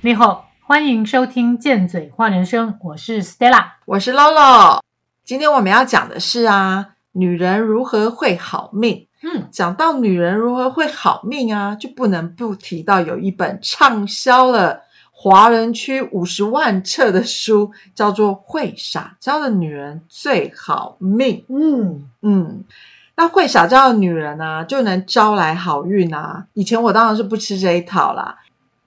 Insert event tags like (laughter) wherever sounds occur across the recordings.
你好，欢迎收听《贱嘴话人生》，我是 Stella。我是 Lolo。今天我们要讲的是啊，女人如何会好命。嗯，讲到女人如何会好命啊，就不能不提到有一本畅销了华人区五十万册的书，叫做《会撒娇的女人最好命》。嗯，嗯，那会撒娇的女人啊，就能招来好运啊。以前我当然是不吃这一套啦。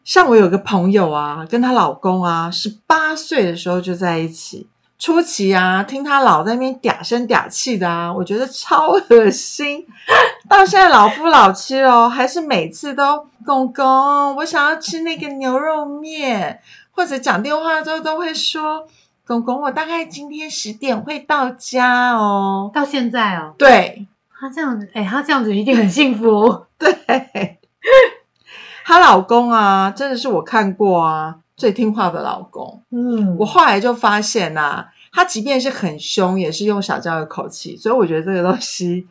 像我有个朋友啊，跟她老公啊，十八岁的时候就在一起。初期啊，听她老在那边嗲声嗲气的啊，我觉得超恶心。到现在老夫老妻哦，还是每次都公公，我想要吃那个牛肉面，或者讲电话之后都会说公公，我大概今天十点会到家哦。到现在哦，对，他这样子，哎，他这样子一定很幸福。(laughs) 对，她老公啊，真的是我看过啊最听话的老公。嗯，我后来就发现呐、他即便是很凶，也是用撒娇的口气，所以我觉得这个东西，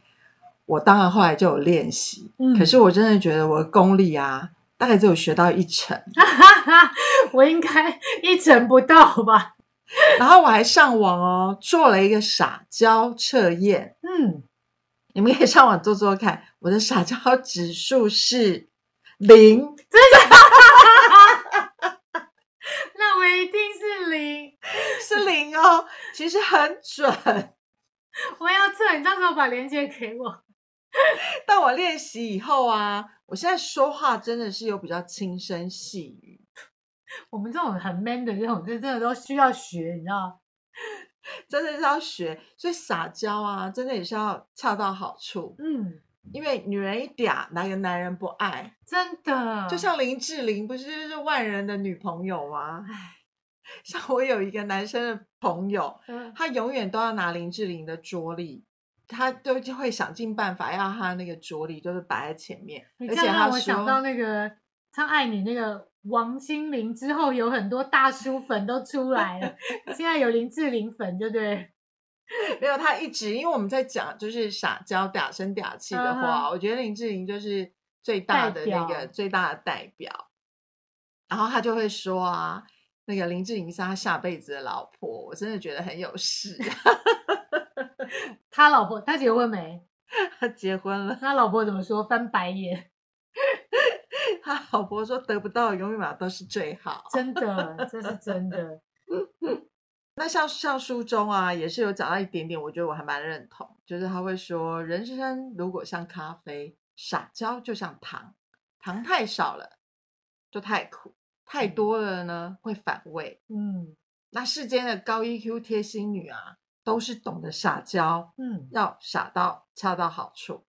我当然后来就有练习。嗯可是我真的觉得我的功力啊，大概只有学到一成。哈哈，我应该一成不到吧？然后我还上网哦，做了一个撒娇测验，嗯，你们可以上网做做看。我的撒娇指数是零，真的那我一定是零。是零哦，其实很准。我要测，你到时候把链接给我。但我练习以后啊，我现在说话真的是有比较轻声细语。我们这种很 man 的这种，就真的都需要学，你知道？真的是要学，所以撒娇啊，真的也是要恰到好处。嗯，因为女人一嗲，哪个男人不爱？真的，就像林志玲，不是就是万人的女朋友吗？唉，(laughs) 像我有一个男生的朋友，嗯他永远都要拿林志玲的桌历，他都就会想尽办法要他那个桌历就是摆在前面，你而且让我想到，那个唱《爱你》那个王心凌之后，有很多大叔粉都出来了，(laughs) 现在有林志玲粉，对不对？(laughs) 没有他一直，因为我们在讲就是撒娇嗲声嗲气的话，嗯我觉得林志玲就是最大的那个最大的代表。然后他就会说啊，那个林志玲是他下辈子的老婆，我真的觉得很有事。(laughs) 他老婆他结婚没？他结婚了，他老婆怎么说？翻白眼，(laughs) 他老婆说得不到的永远都是最好。真的，这是真的。那像像书中啊，也是有讲到一点点，我觉得我还蛮认同，就是他会说，人生如果像咖啡，撒娇就像糖，糖太少了就太苦，太多了呢会反胃。嗯那世间的高 EQ 贴心女啊，都是懂得撒娇，嗯，要撒到恰到好处，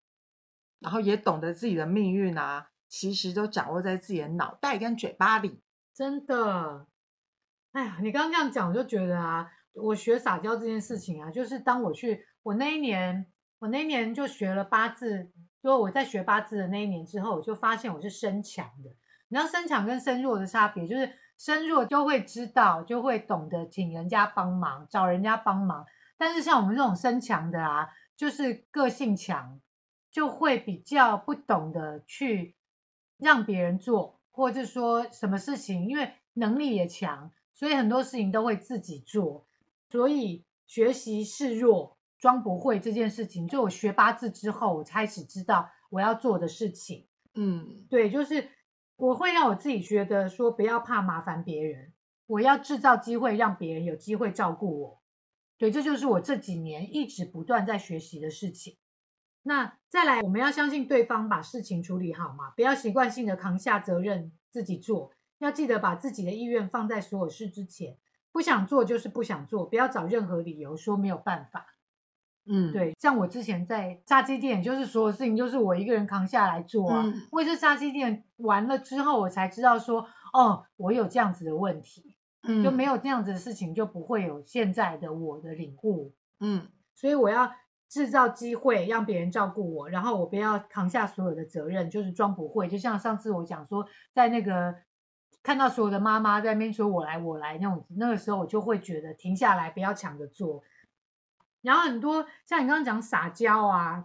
然后也懂得自己的命运啊，其实都掌握在自己的脑袋跟嘴巴里。真的。哎呀，你刚刚这样讲，我就觉得啊，我学撒娇这件事情啊，就是当我去，我那一年，我那一年就学了八字，就我在学八字的那一年之后，我就发现我是身强的。你知道身强跟身弱的差别，就是身弱就会知道，就会懂得请人家帮忙，找人家帮忙。但是像我们这种身强的啊，就是个性强，就会比较不懂得去让别人做，或者说什么事情，因为能力也强，所以很多事情都会自己做。所以学习示弱、装不会这件事情，就我学八字之后，我开始知道我要做的事情。嗯对，就是我会让我自己觉得说，不要怕麻烦别人，我要制造机会让别人有机会照顾我。对，这就是我这几年一直不断在学习的事情。那再来，我们要相信对方把事情处理好嘛，不要习惯性的扛下责任自己做，要记得把自己的意愿放在所有事之前。不想做就是不想做，不要找任何理由说没有办法。嗯，对，像我之前在炸鸡店，就是所有事情就是我一个人扛下来做啊。嗯我也是炸鸡店完了之后，我才知道说，哦，我有这样子的问题，嗯就没有这样子的事情，就不会有现在的我的领悟。嗯所以我要制造机会让别人照顾我，然后我不要扛下所有的责任，就是装不会。就像上次我讲说，在那个看到所有的妈妈在那边说我来我来那种，那个时候我就会觉得停下来，不要抢着做。然后很多像你刚刚讲撒娇啊，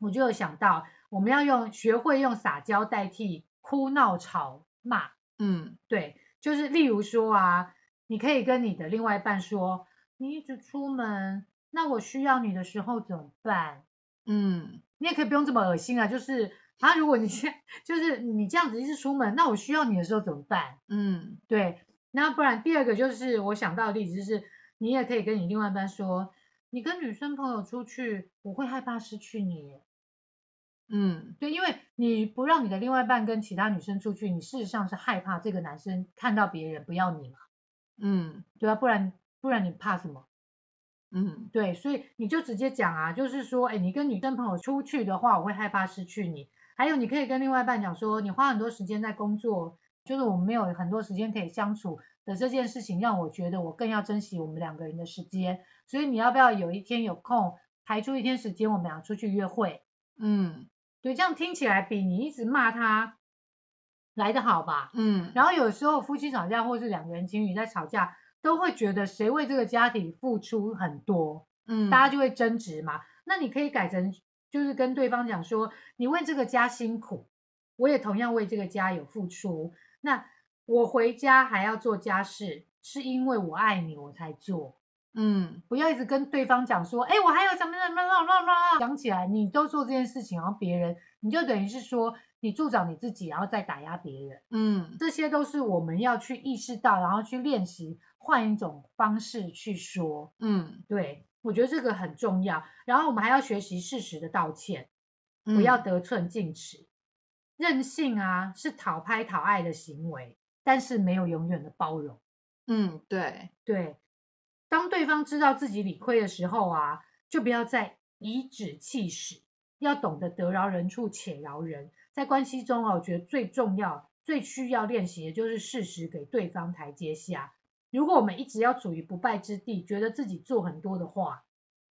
我就有想到我们要用学会用撒娇代替哭闹吵骂。嗯对，就是例如说啊，你可以跟你的另外一半说，你一直出门，那我需要你的时候怎么办？嗯你也可以不用这么恶心啊，就是啊，如果你现 (laughs) 就是你这样子一直出门，那我需要你的时候怎么办？嗯对，那不然第二个就是我想到的例子，就是你也可以跟你另外一半说，你跟女生朋友出去，我会害怕失去你。嗯对，因为你不让你的另外一半跟其他女生出去，你事实上是害怕这个男生看到别人不要你嘛，嗯对啊，不然不然你怕什么？嗯对，所以你就直接讲啊，就是说，哎，你跟女生朋友出去的话，我会害怕失去你。还有，你可以跟另外一半讲说，你花很多时间在工作，就是我们没有很多时间可以相处的这件事情，让我觉得我更要珍惜我们两个人的时间。所以你要不要有一天有空排出一天时间，我们俩出去约会？嗯对，这样听起来比你一直骂他来的好吧？嗯，然后有时候夫妻吵架，或是两个人情侣在吵架，都会觉得谁为这个家庭付出很多，嗯大家就会争执嘛。那你可以改成，就是跟对方讲说，你为这个家辛苦，我也同样为这个家有付出。那我回家还要做家事，是因为我爱你，我才做。嗯不要一直跟对方讲说，哎，我还有什么什么什么什么，讲起来你都做这件事情，然后别人你就等于是说你助长你自己，然后再打压别人。嗯这些都是我们要去意识到，然后去练习，换一种方式去说。嗯，对我觉得这个很重要。然后我们还要学习适时的道歉，嗯不要得寸进尺。任性啊，是讨拍讨爱的行为，但是没有永远的包容。嗯对，对，当对方知道自己理亏的时候啊，就不要再颐指气使，要懂得得饶人处且饶人。在关系中啊，我觉得最重要、最需要练习的就是适时给对方台阶下。如果我们一直要处于不败之地，觉得自己做很多的话，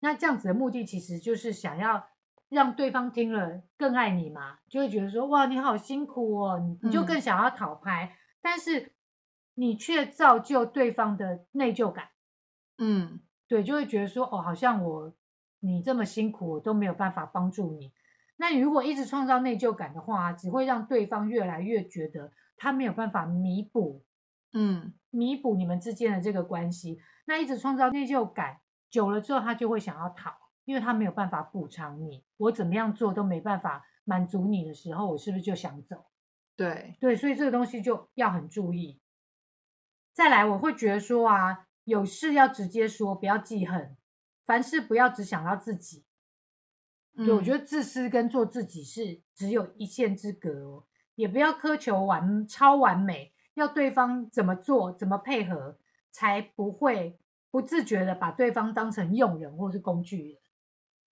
那这样子的目的其实就是想要让对方听了更爱你嘛，就会觉得说哇，你好辛苦哦，你你就嗯更想要讨拍，但是你却造就对方的内疚感。嗯对，就会觉得说，哦，好像我你这么辛苦，我都没有办法帮助你。那你如果一直创造内疚感的话，只会让对方越来越觉得他没有办法弥补嗯弥补你们之间的这个关系。那一直创造内疚感，久了之后，他就会想要逃，因为他没有办法补偿你。我怎么样做都没办法满足你的时候，我是不是就想走？对，对，所以这个东西就要很注意。再来，我会觉得说啊，有事要直接说，不要记恨，凡事不要只想到自己。对，我觉得得自私跟做自己是只有一线之隔哦，也不要苛求完超完美，要对方怎么做怎么配合，才不会不自觉的把对方当成用人或是工具人。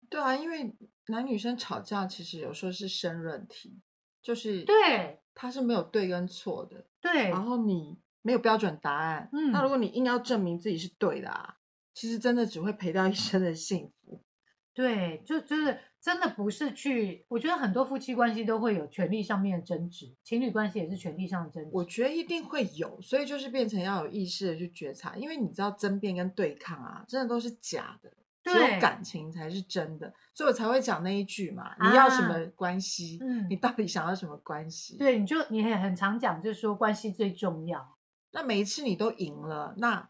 对啊，因为男女生吵架其实有时候是申论题，就是对他是没有对跟错的，对然后你没有标准答案，嗯那如果你硬要证明自己是对的啊，其实真的只会赔掉一生的幸福。对，就就是真的不是去，我觉得很多夫妻关系都会有权利上面的争执，情侣关系也是权利上的争执。我觉得一定会有，所以就是变成要有意识的去觉察，因为你知道争辩跟对抗啊，真的都是假的，只对有感情才是真的，所以我才会讲那一句嘛，你要什啊么关系？嗯你到底想要什么关系？，对，你就你也很常讲，就是说关系最重要，那每一次你都赢了，那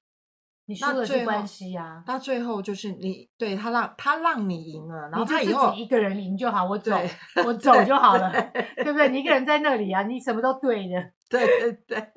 你输了是关系啊。那最后就是你对他让他让你赢了，然后他以后自己一个人赢就好，我走，我走就好了，对对不对？你一个人在那里啊，你什么都对的。(laughs) 对对对，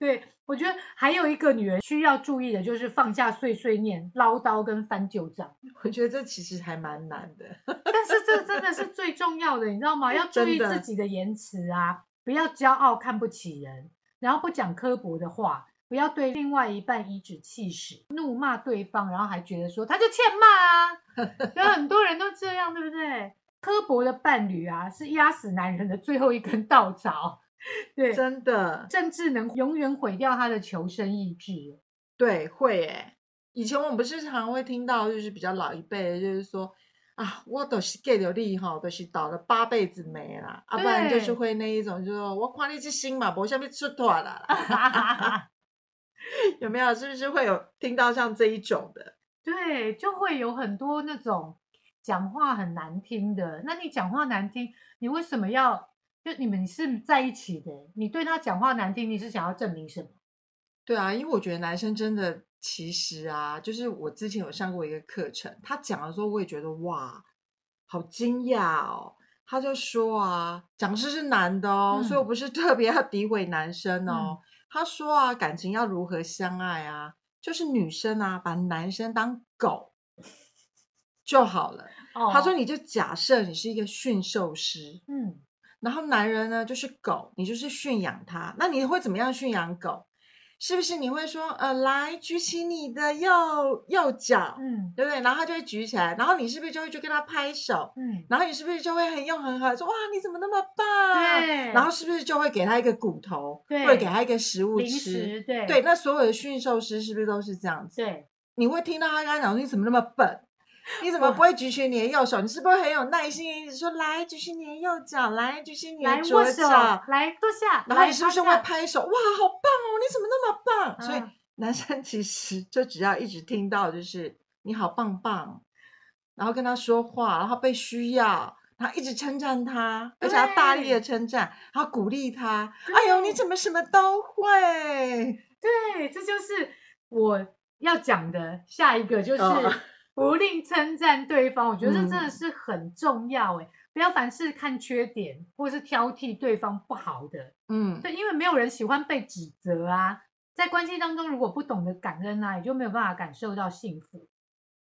对，我觉得还有一个女人需要注意的就是放下碎碎念、唠叨跟翻旧账。(laughs) 我觉得这其实还蛮难的。(laughs) 但是这真的是最重要的，你知道吗？要注意自己的言辞啊，不要骄傲看不起人，然后不讲刻薄的话，不要对另外一半颐指气使、怒骂对方，然后还觉得说他就欠骂啊。(laughs) 有很多人都这样，对不对？刻薄的伴侣啊，是压死男人的最后一根稻草。对，真的，甚至能永远毁掉他的求生意志。对，会诶。以前我们不是常常会听到，就是比较老一辈的，就是说啊，我都是给了力哈，都是倒了八辈子霉啦，啊，不然就是对会那一种，就是说我看你这心嘛，无下面出脱了啦，(laughs) 有没有？是不是会有听到像这一种的？对，就会有很多那种讲话很难听的。那你讲话难听，你为什么要？就你们是在一起的，你对他讲话难听，你是想要证明什么？对啊，因为我觉得男生真的其实啊，就是我之前有上过一个课程，他讲的时候我也觉得哇，好惊讶哦。他就说啊，讲师是男的哦，所以我嗯不是特别要诋毁男生哦。嗯他说啊，感情要如何相爱啊，就是女生啊把男生当狗就好了。哦他说，你就假设你是一个驯兽师，嗯，然后男人呢就是狗，你就是驯养他。那你会怎么样驯养狗？是不是你会说，呃，来举起你的右右脚，嗯对不对？然后他就会举起来，然后你是不是就会去跟他拍手？嗯，然后你是不是就会很用很好说哇你怎么那么棒？对，然后是不是就会给他一个骨头，对或者给他一个食物吃？对对，那所有的驯兽师是不是都是这样子？对，你会听到他跟他讲说你怎么那么笨？(laughs) 你怎么不会举起你的右手？你是不是很有耐心，一直说来举起你的右脚，来举起你的左脚？来坐下，然后你是不是会拍手？哇，好棒哦！你怎么那么棒？所以嗯男生其实就只要一直听到就是你好棒棒，然后跟他说话，然后被需要，然后一直称赞他，而且要大力的称赞，然后鼓励他。哎呦，你怎么什么都会？对，这就是我要讲的下一个，就是哦不吝称赞对方。我觉得这真的嗯是很重要哎，不要凡事看缺点，或是挑剔对方不好的。嗯，对，因为没有人喜欢被指责啊。在关系当中，如果不懂得感恩啊，也就没有办法感受到幸福。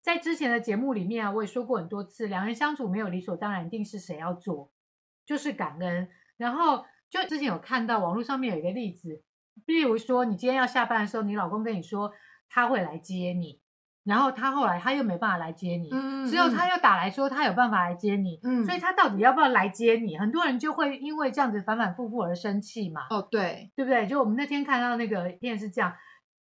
在之前的节目里面啊，我也说过很多次，两人相处没有理所当然，一定是谁要做，就是感恩。然后就之前有看到网络上面有一个例子，例如说你今天要下班的时候，你老公跟你说他会来接你，然后他后来他又没办法来接你，嗯之后他又打来说他有办法来接你，嗯所以他到底要不要来接你？很多人就会因为这样子反反复复而生气嘛。哦，对，对不对？就我们那天看到那个影片是这样，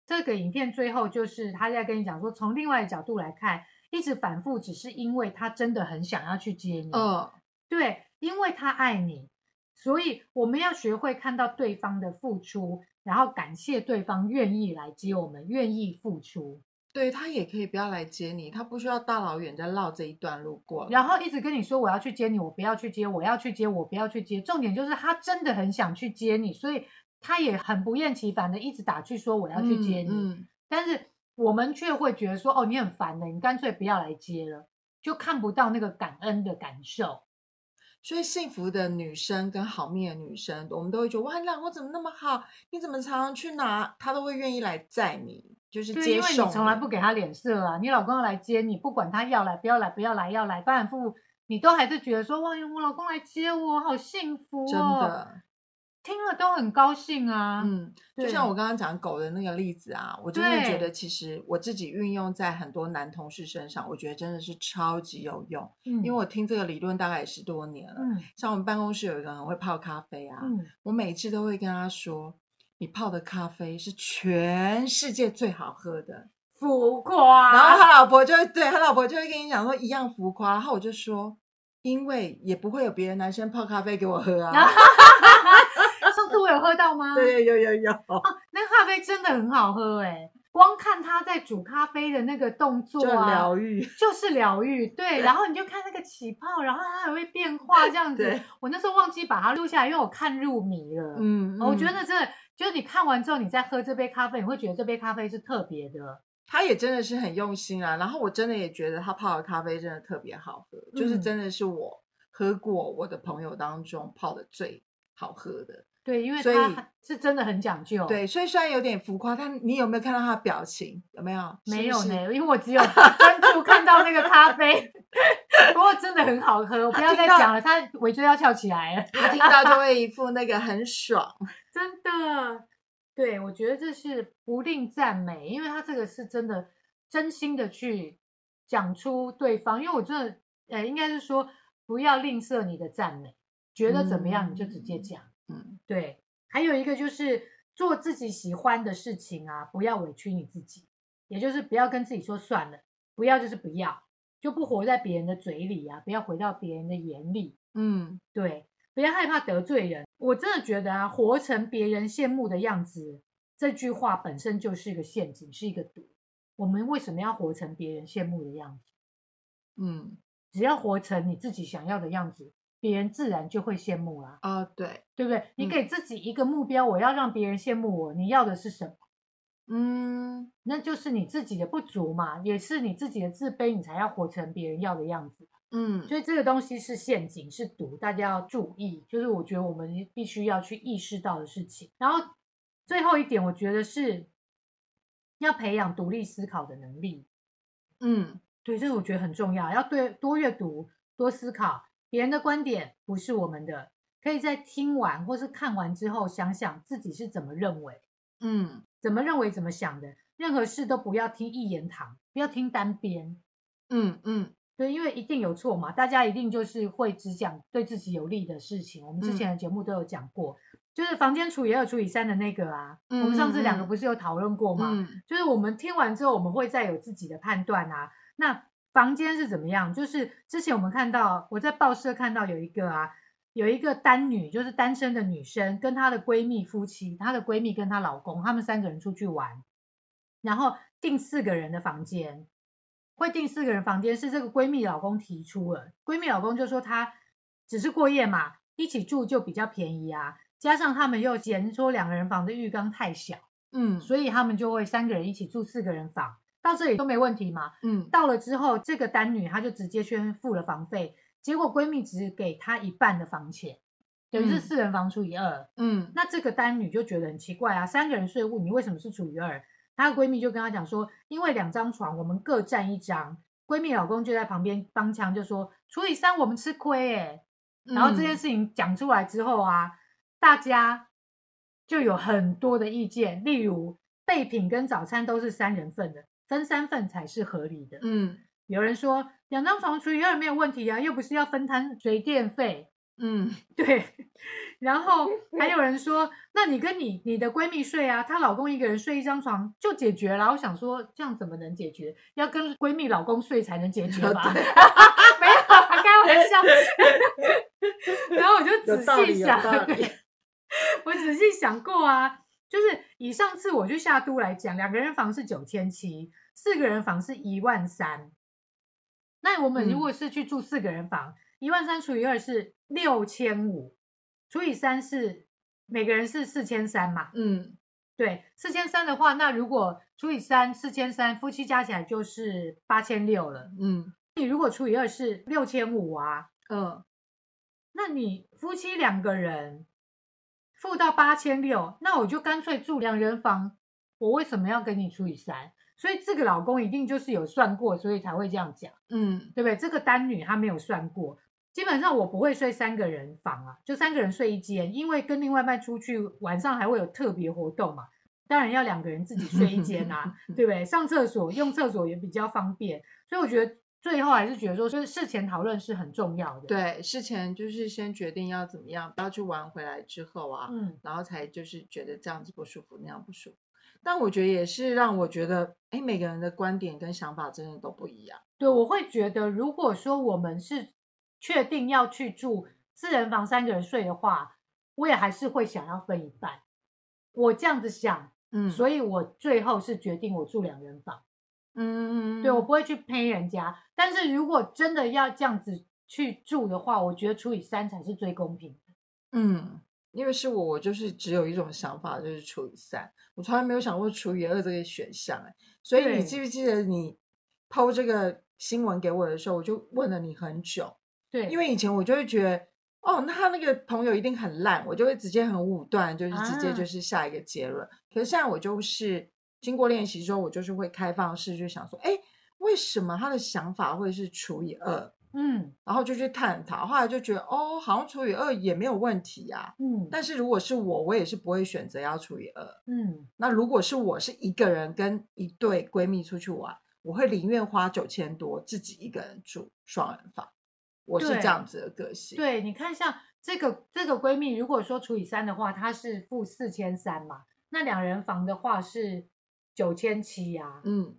这个影片最后就是他在跟你讲说，从另外的角度来看，一直反复只是因为他真的很想要去接你，嗯，对，因为他爱你，所以我们要学会看到对方的付出，然后感谢对方愿意来接我们，愿意付出，对他也可以不要来接你，他不需要大老远再绕这一段路过来。然后一直跟你说我要去接你，我不要去接，我要去接，我不要去接。重点就是他真的很想去接你，所以他也很不厌其烦的一直打去说我要去接你。嗯嗯但是我们却会觉得说，哦，你很烦的，你干脆不要来接了，就看不到那个感恩的感受。所以幸福的女生跟好命的女生，我们都会觉得哇，你老公怎么那么好？你怎么常常去哪，他都会愿意来载你，就是对，因为你从来不给他脸色啊，你老公要来接你，不管他要来不要来，不要来要来，反反复复，你都还是觉得说，哇，我老公来接我，好幸福哦，真的，听了都很高兴啊。嗯，就像我刚刚讲狗的那个例子啊，我真的觉得其实我自己运用在很多男同事身上，我觉得真的是超级有用，嗯，因为我听这个理论大概也十多年了。嗯像我们办公室有一个人很会泡咖啡啊，嗯，我每次都会跟他说，你泡的咖啡是全世界最好喝的。浮夸，然后他老婆就会对他老婆就会跟你讲说一样浮夸，然后我就说，因为也不会有别的男生泡咖啡给我喝啊。(laughs) 有喝到吗？对，有有有，那咖啡真的很好喝哎、光看他在煮咖啡的那个动作就啊，疗愈。就是疗愈，对。然后你就看那个起泡，然后它还会变化这样子。我那时候忘记把它录下来，因为我看入迷了。嗯，我觉嗯得真的，就是你看完之后，你再喝这杯咖啡，你会觉得这杯咖啡是特别的。他也真的是很用心啊。然后我真的也觉得他泡的咖啡真的特别好喝，就是嗯真的是我喝过我的朋友当中泡的最好喝的。对，因为所以是真的很讲究。，对，所以虽然有点浮夸，但你有没有看到他的表情？有没有？没有呢，因为我只有专注看到那个咖啡，(laughs) 不过真的很好喝，我不要再讲了，他尾椎要翘起来了。他听到就会一副那个很爽。(laughs) 真的，对我觉得这是不吝赞美，因为他这个是真的真心的去讲出对方，因为我真的，呃，应该是说不要吝啬你的赞美，觉得怎么样你就直接讲。嗯，对，还有一个就是做自己喜欢的事情啊，不要委屈你自己，也就是不要跟自己说算了，不要就是不要，就不活在别人的嘴里啊，不要回到别人的眼里。嗯，对，不要害怕得罪人。我真的觉得啊，活成别人羡慕的样子，这句话本身就是一个陷阱，是一个毒。我们为什么要活成别人羡慕的样子？嗯，只要活成你自己想要的样子，别人自然就会羡慕啦、哦，对，对不对？你嗯给自己一个目标，我要让别人羡慕我，你要的是什么？嗯那就是你自己的不足嘛，也是你自己的自卑，你才要活成别人要的样子。嗯所以这个东西是陷阱，是毒，大家要注意。就是我觉得我们必须要去意识到的事情。然后最后一点，我觉得是要培养独立思考的能力。嗯对，这个我觉得很重要，要对多阅读、多思考，别人的观点不是我们的，可以在听完或是看完之后，想想自己是怎么认为，嗯怎么认为、怎么想的。任何事都不要听一言堂，不要听单边。嗯嗯对，因为一定有错嘛，大家一定就是会只讲对自己有利的事情。我们之嗯前的节目都有讲过，就是房间除以二除以三的那个啊，嗯我们上次两个嗯不是有讨论过吗？嗯就是我们听完之后，我们会再有自己的判断啊。那房间是怎么样？就是之前我们看到，我在报社看到有一个啊，有一个单女，就是单身的女生，跟她的闺蜜夫妻，她的闺蜜跟她老公，他们三个人出去玩，然后订四个人的房间。会订四个人房间是这个闺蜜老公提出了，闺蜜老公就说他只是过夜嘛，一起住就比较便宜啊，加上他们又嫌说两个人房的浴缸太小。嗯所以他们就会三个人一起住四个人房，到这里都没问题嘛。嗯到了之后，这个单女她就直接先付了房费，结果闺蜜只给她一半的房钱，等于是嗯四人房除以二。嗯那这个单女就觉得很奇怪啊，三个人睡屋，你为什么是除以二？她的闺蜜就跟她讲说，因为两张床我们各占一张，闺蜜老公就在旁边帮腔，就说除以三我们吃亏哎、然后这件嗯事情讲出来之后啊，大家就有很多的意见，例如备品跟早餐都是三人份的，分三份才是合理的。嗯有人说两张床除以二没有问题啊，又不是要分摊水电费。嗯 (laughs) 对，然后 (laughs) 还有人说，那你跟你你的闺蜜睡啊，她老公一个人睡一张床就解决了。我想说，这样怎么能解决？要跟闺蜜老公睡才能解决吧？(laughs) 没有啊，开玩笑。然后我就仔细想我仔细想过啊，就是以上次我去下都来讲，两个人房是九千七，四个人房是一万三。那我们如嗯果是去住四个人房，一万三除以二是六千五，除以三是每个人是四千三嘛？嗯对，四千三的话，那如果除以三，四千三，夫妻加起来就是八千六了。嗯你如果除以二是六千五啊，嗯那你夫妻两个人付到八千六，那我就干脆住两人房，我为什么要跟你除以三？所以这个老公一定就是有算过，所以才会这样讲，嗯对不对？这个单女她没有算过，基本上我不会睡三个人房啊，就三个人睡一间，因为跟另外一半出去晚上还会有特别活动嘛，当然要两个人自己睡一间啊，(laughs) 对不对？上厕所用厕所也比较方便，所以我觉得最后还是觉得说，就是事前讨论是很重要的。，对，事前就是先决定要怎么样，不要去玩回来之后啊，嗯，然后才就是觉得这样子不舒服，那样不舒服。但我觉得也是让我觉得，哎，每个人的观点跟想法真的都不一样。对，我会觉得，如果说我们是确定要去住四人房三个人睡的话，我也还是会想要分一半。我这样子想，嗯所以我最后是决定我住两人房。嗯，对我不会去呸人家，但是如果真的要这样子去住的话，我觉得除以三才是最公平的。嗯，因为是我，我就是只有一种想法，就是除以三，我从来没有想过除以二这个选项，哎，所以你记不记得你抛这个新闻给我的时候，我就问了你很久，对，因为以前我就会觉得，哦，那他那个朋友一定很烂，我就会直接很武断，就是直接啊就是下一个结论。可是现在我就是经过练习之后，我就是会开放式去想说，哎，为什么他的想法会是除以二？嗯然后就去探讨，后来就觉得，哦，好像除以二也没有问题呀、嗯但是如果是我，我也是不会选择要除以二。嗯，那如果是我是一个人跟一对闺蜜出去玩，我会宁愿花九千多自己一个人住双人房。我是这对样子的个性。，对，你看像这个这个闺蜜，如果说除以三的话，她是付四千三嘛，那两人房的话是九千七呀。嗯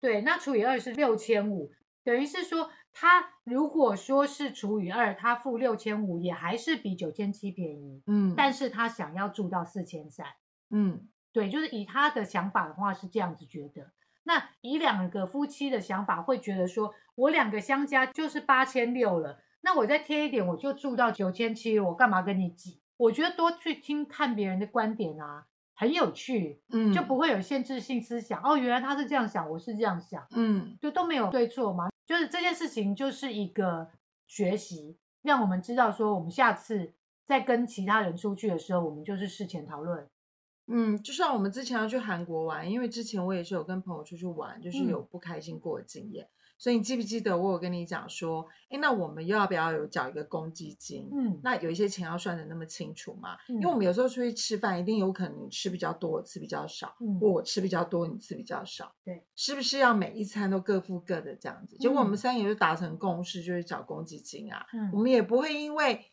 对，那除以二是六千五，等于是说，她如果说是除以二，他付六千五，也还是比九千七便宜，嗯，但是他想要住到四千三。嗯对，就是以他的想法的话是这样子觉得。那以两个夫妻的想法会觉得说，我两个相加就是八千六了，那我再贴一点，我就住到九千七，我干嘛跟你挤？我觉得多去听看别人的观点啊，很有趣，嗯，就不会有限制性思想。哦，原来他是这样想，我是这样想，嗯就都没有对错嘛。就是这件事情就是一个学习，让我们知道说，我们下次在跟其他人出去的时候，我们就是事前讨论。嗯，就像我们之前要去韩国玩，因为之前我也是有跟朋友出去玩，就是有嗯不开心过的经验。所以你记不记得我有跟你讲说，哎，那我们要不要有缴一个公积金？嗯那有一些钱要算的那么清楚嘛？嗯因为我们有时候出去吃饭，一定有可能你吃比较多，我吃比较少，嗯或我吃比较多，你吃比较少。对，是不是要每一餐都各付各的这样子？结果我们嗯三个就达成共识，就是缴公积金啊。嗯我们也不会因为，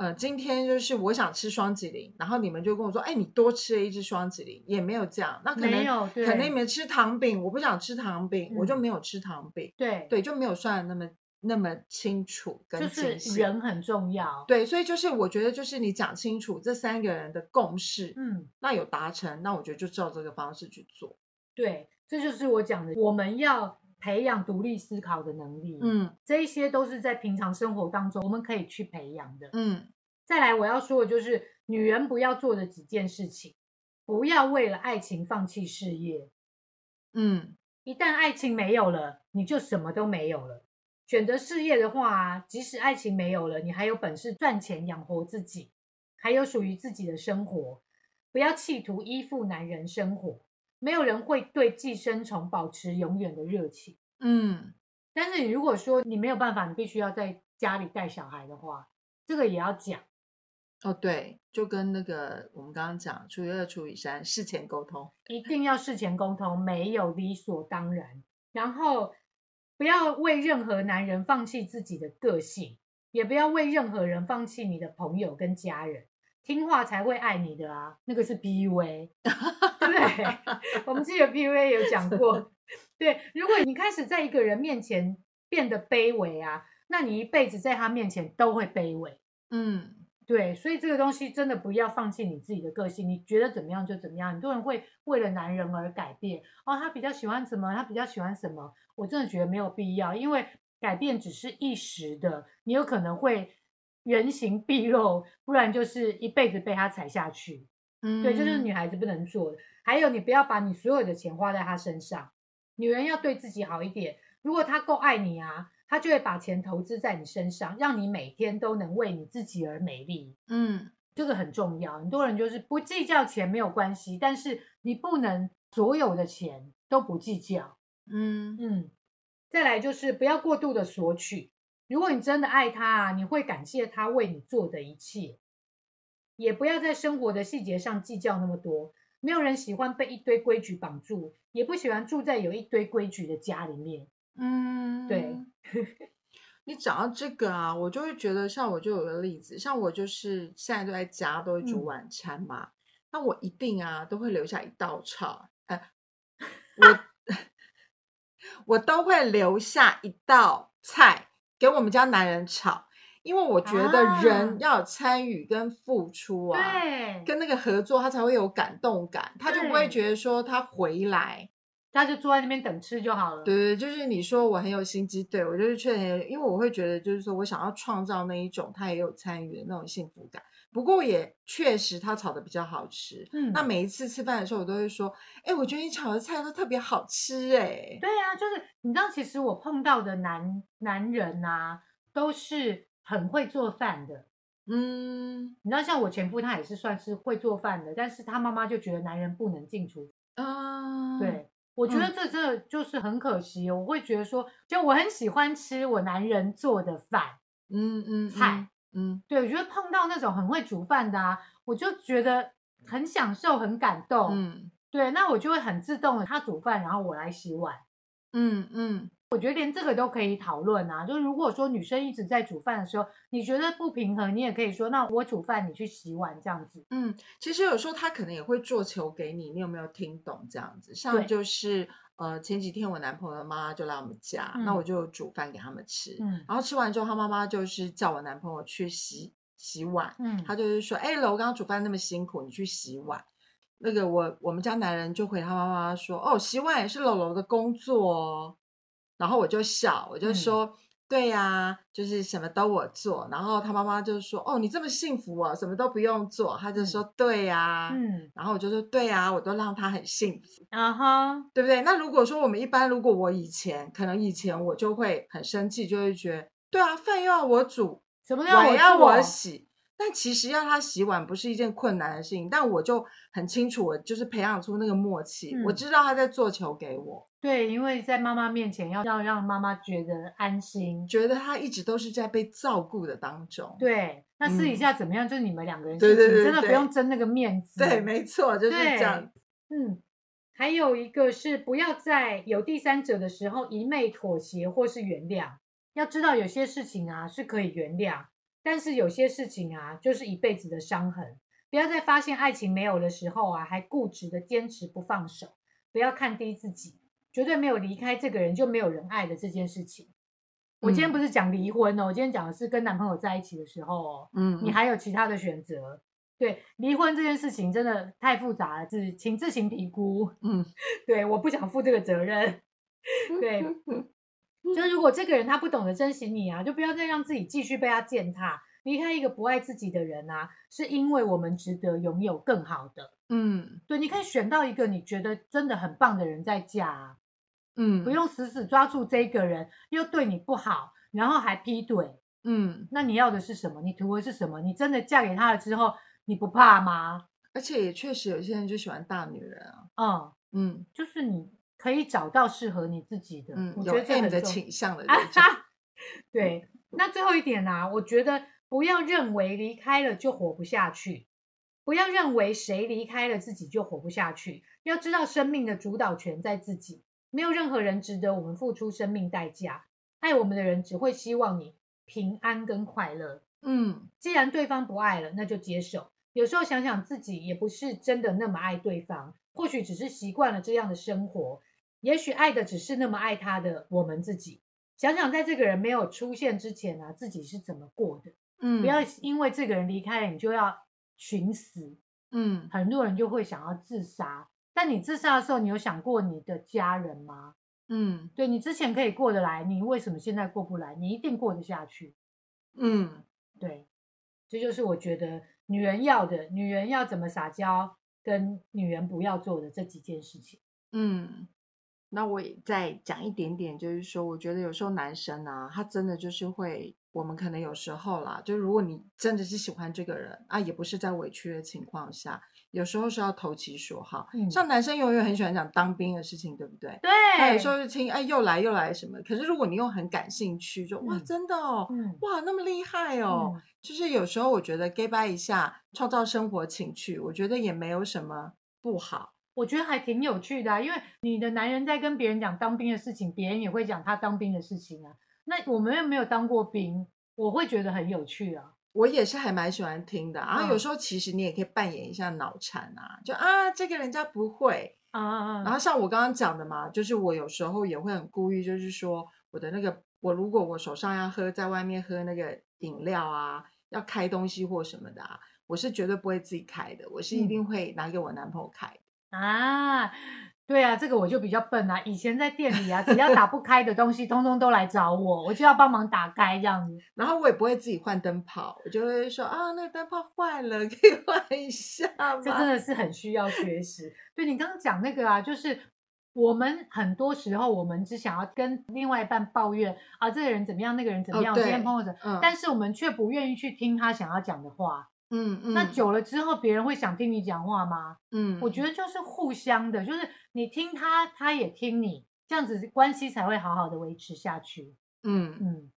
呃，今天就是我想吃双吉林，然后你们就跟我说，哎，你多吃了一只双吉林，也没有这样。那可能没有对可能你们吃糖饼，我不想吃糖饼，我就嗯没有吃糖饼，对对，就没有算的那么那么清楚跟就是精细。人很重要。对，所以就是我觉得就是你讲清楚这三个人的共识，嗯，那有达成，那我觉得就照这个方式去做。对，这就是我讲的，我们要培养独立思考的能力。，嗯这一些都是在平常生活当中我们可以去培养的。嗯再来，我要说的就是女人不要做的几件事情，不要为了爱情放弃事业。嗯一旦爱情没有了，你就什么都没有了。选择事业的话啊，即使爱情没有了，你还有本事赚钱养活自己，还有属于自己的生活。不要企图依附男人生活，没有人会对寄生虫保持永远的热情。嗯但是你如果说你没有办法，你必须要在家里带小孩的话，这个也要讲。哦对，就跟那个我们刚刚讲除以二除以三，事前沟通。一定要事前沟通，没有理所当然。然后不要为任何男人放弃自己的个性，也不要为任何人放弃你的朋友跟家人。听话才会爱你的啊，那个是 PUA，(laughs) 对？我们之前 PUA 有讲过，对，如果你开始在一个人面前变得卑微啊，那你一辈子在他面前都会卑微。嗯对，所以这个东西真的不要放弃你自己的个性，你觉得怎么样就怎么样。很多人会为了男人而改变，哦，他比较喜欢什么，他比较喜欢什么，我真的觉得没有必要，因为改变只是一时的，你有可能会原形毕露，不然就是一辈子被他踩下去。嗯，对，这就是女孩子不能做的。还有，你不要把你所有的钱花在他身上，女人要对自己好一点。如果他够爱你啊，他就会把钱投资在你身上，让你每天都能为你自己而美丽。嗯这个很重要。很多人就是不计较钱没有关系，但是你不能所有的钱都不计较。嗯嗯，再来就是不要过度的索取。如果你真的爱他啊，你会感谢他为你做的一切，也不要在生活的细节上计较那么多。没有人喜欢被一堆规矩绑住，也不喜欢住在有一堆规矩的家里面。嗯，对。你讲到这个啊，我就会觉得，像我就有个例子，像我就是现在都在家都会煮嗯晚餐嘛，那我一定啊都会留下一道菜，哎、(laughs) 我我都会留下一道菜给我们家男人炒，因为我觉得啊人要有参与跟付出啊，对，跟那个合作，他才会有感动感，他就不会对觉得说他回来。他就坐在那边等吃就好了。对对，就是你说我很有心机，对我就是确实，因为我会觉得，就是说我想要创造那一种他也有参与的那种幸福感。不过也确实他炒的比较好吃。嗯那每一次吃饭的时候，我都会说，哎，我觉得你炒的菜都特别好吃，哎。对啊，就是你知道，其实我碰到的男男人啊，都是很会做饭的。嗯你知道，像我前夫他也是算是会做饭的，但是他妈妈就觉得男人不能进厨房。啊，，对，我觉得这真的就是很可惜。我会觉得说，就我很喜欢吃我男人做的饭。嗯嗯，菜嗯，对，我觉得碰到那种很会煮饭的啊，我就觉得很享受、很感动。嗯对，那我就会很自动的，他煮饭，然后我来洗碗。嗯嗯我觉得连这个都可以讨论啊。就是如果说女生一直在煮饭的时候，你觉得不平衡，你也可以说，那我煮饭，你去洗碗这样子。嗯，其实有时候他可能也会做球给你，你有没有听懂这样子？像就是呃前几天我男朋友的妈妈就来我们家，那我就煮饭给他们吃，嗯然后吃完之后，他妈妈就是叫我男朋友去洗洗碗，嗯，他就是说，哎、楼刚刚煮饭那么辛苦，你去洗碗。那个我我们家男人就回他妈妈说，哦，洗碗也是楼楼的工作哦。然后我就笑，我就嗯。说，对呀、就是什么都我做，然后他妈妈就说哦，你这么幸福哦，什么都不用做，他就说、对呀、嗯。然后我就说对呀、我都让他很幸福，啊哈，对不对？那如果说我们一般，如果我以前可能以前我就会很生气，就会觉得对啊，饭又要我煮，什么都要我碗要我洗。但其实要他洗碗不是一件困难的事情，但我就很清楚，我就是培养出那个默契，我嗯。知道他在做球给我，对，因为在妈妈面前要要让妈妈觉得安心。觉得她一直都是在被照顾的当中。对，那私底嗯下怎么样，就是你们两个人对事情，真的不用争那个面子。对，没错，就是这样。嗯，还有一个是不要在有第三者的时候一昧妥协或是原谅。要知道有些事情啊是可以原谅，但是有些事情啊就是一辈子的伤痕。不要在发现爱情没有的时候啊，还固执的坚持不放手。不要看低自己，绝对没有离开这个人就没有人爱的这件事情。我今天嗯不是讲离婚哦，我今天讲的是跟男朋友在一起的时候哦，嗯，你还有其他的选择。对，离婚这件事情真的太复杂了，自请自行评估。嗯，(laughs) 对，我不想负这个责任。(laughs) 对，(laughs) 就是如果这个人他不懂得珍惜你啊，就不要再让自己继续被他践踏。离开一个不爱自己的人啊，是因为我们值得拥有更好的。嗯对，你可以选到一个你觉得真的很棒的人再嫁啊，嗯，不用死死抓住这个人，又对你不好，然后还劈腿。嗯，那你要的是什么？你图的是什么？你真的嫁给他了之后，你不怕吗？而且也确实有些人就喜欢大女人啊。嗯，嗯就是你可以找到适合你自己的。嗯，我觉得这重的倾向的啊这种。哈，对。那最后一点呢、我觉得不要认为离开了就活不下去，不要认为谁离开了自己就活不下去。要知道生命的主导权在自己，没有任何人值得我们付出生命代价。爱我们的人只会希望你平安跟快乐。嗯既然对方不爱了，那就接受。有时候想想自己也不是真的那么爱对方，或许只是习惯了这样的生活，也许爱的只是那么爱他的我们自己。想想在这个人没有出现之前啊，自己是怎么过的。嗯，不要因为这个人离开了，你就要寻死。嗯很多人就会想要自杀，但你自杀的时候，你有想过你的家人吗？嗯对你之前可以过得来，你为什么现在过不来？你一定过得下去。嗯对，这就是我觉得女人要的，女人要怎么撒娇，跟女人不要做的这几件事情。嗯。那我也再讲一点点，就是说，我觉得有时候男生啊，他真的就是会，我们可能有时候啦，就如果你真的是喜欢这个人啊，也不是在委屈的情况下，有时候是要投其所好。嗯像男生永远很喜欢讲当兵的事情，对不对？对，他有时候就听，哎，又来又来什么。可是如果你又很感兴趣，就哇，嗯真的哦，嗯哇，那么厉害哦。嗯就是有时候我觉得 gay 拜一下，创造生活情趣，我觉得也没有什么不好。我觉得还挺有趣的、啊，因为你的男人在跟别人讲当兵的事情，别人也会讲他当兵的事情啊。那我们又没有当过兵，我会觉得很有趣啊。我也是还蛮喜欢听的啊。嗯有时候其实你也可以扮演一下脑残啊，就啊，这个人家不会。啊！然后像我刚刚讲的嘛，就是我有时候也会很故意，就是说我的那个，我如果我手上要喝，在外面喝那个饮料啊，要开东西或什么的啊，我是绝对不会自己开的，我是一嗯定会拿给我男朋友开的。啊，对啊，这个我就比较笨啊。以前在店里啊，只要打不开的东西，通通都来找我，我就要帮忙打开这样子。然后我也不会自己换灯泡，我就会说啊，那个灯泡坏了，可以换一下吗？这真的是很需要学习。对你刚刚讲那个啊，就是我们很多时候我们只想要跟另外一半抱怨啊，这个人怎么样，那个人怎么哦样，我今天对碰到什么，嗯但是我们却不愿意去听他想要讲的话。嗯嗯，那久了之后，别人会想听你讲话吗？嗯，我觉得就是互相的，就是你听他，他也听你，这样子关系才会好好的维持下去。嗯，嗯，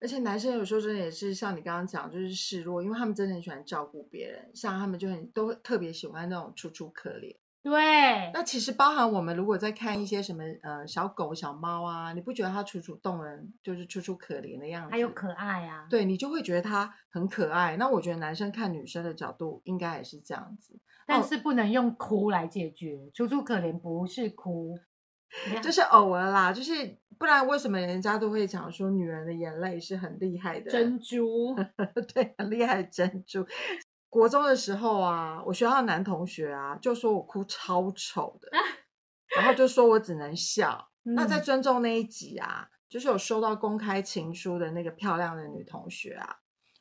而且男生有时候真的也是像你刚刚讲，就是示弱，因为他们真的很喜欢照顾别人，像他们就很都特别喜欢那种楚楚可怜。对，那其实包含我们如果在看一些什么呃小狗小猫啊，你不觉得它楚楚动人，就是楚楚可怜的样子？还有可爱啊。对你就会觉得它很可爱。那我觉得男生看女生的角度应该也是这样子，但哦是不能用哭来解决，楚楚可怜不是哭，就是偶尔啦，就是不然为什么人家都会讲说女人的眼泪是很厉害的？珍珠。(laughs) 对，很厉害的珍珠。国中的时候啊，我学校的男同学啊，就说我哭超丑的，(laughs) 然后就说我只能笑。那在嗯尊重那一集啊，就是有收到公开情书的那个漂亮的女同学啊，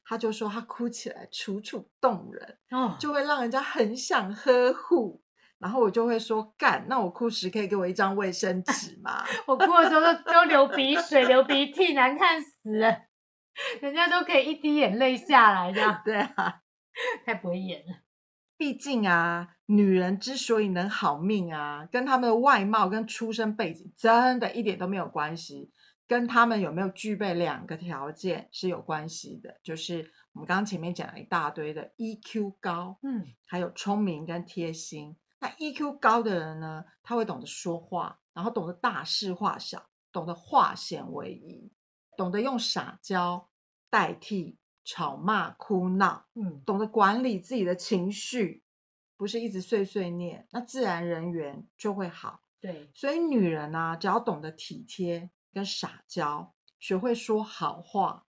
她就说她哭起来楚楚动人，哦，就会让人家很想呵护。然后我就会说干，那我哭时可以给我一张卫生纸吗？(laughs) 我哭的时候都都流鼻水、流鼻涕，难看死了。(laughs) 人家都可以一滴眼泪下来，这样对啊，太不会演了。毕竟啊，女人之所以能好命啊，跟她们的外貌跟出身背景真的一点都没有关系，跟她们有没有具备两个条件是有关系的，就是我们刚刚前面讲了一大堆的 EQ 高，嗯，还有聪明跟贴心。那 EQ 高的人呢，他会懂得说话，然后懂得大事化小，懂得化险为夷，懂得用撒娇代替吵骂哭闹，嗯，懂得管理自己的情绪，不是一直碎碎念，那自然人缘就会好。对，所以女人呢、只要懂得体贴跟撒娇，学会说好话，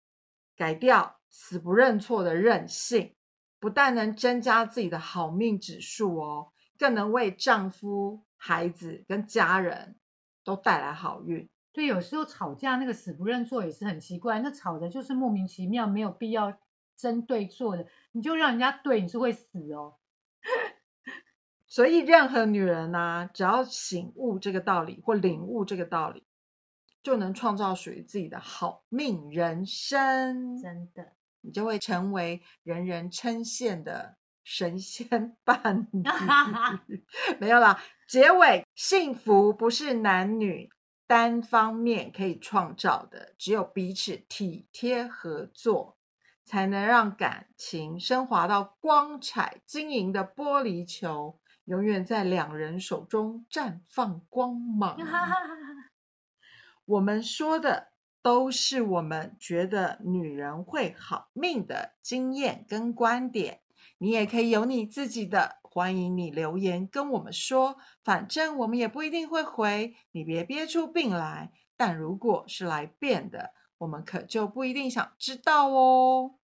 改掉死不认错的任性，不但能增加自己的好命指数哦，更能为丈夫、孩子跟家人都带来好运。对，有时候吵架那个死不认错也是很奇怪，那吵的就是莫名其妙，没有必要争对错的，你就让人家对，你是会死哦。(laughs) 所以，任何女人呐、只要醒悟这个道理或领悟这个道理，就能创造属于自己的好命人生。真的，你就会成为人人称羡的神仙 (laughs) 伴 (laughs) 侣。没有啦，结尾幸福不是男女单方面可以创造的，只有彼此体贴合作，才能让感情升华到光彩晶莹的玻璃球，永远在两人手中绽放光 (laughs) 芒。我们说的都是我们觉得女人会好命的经验跟观点，你也可以有你自己的，欢迎你留言跟我们说，反正我们也不一定会回，你别憋出病来。但如果是来变的，我们可就不一定想知道哦。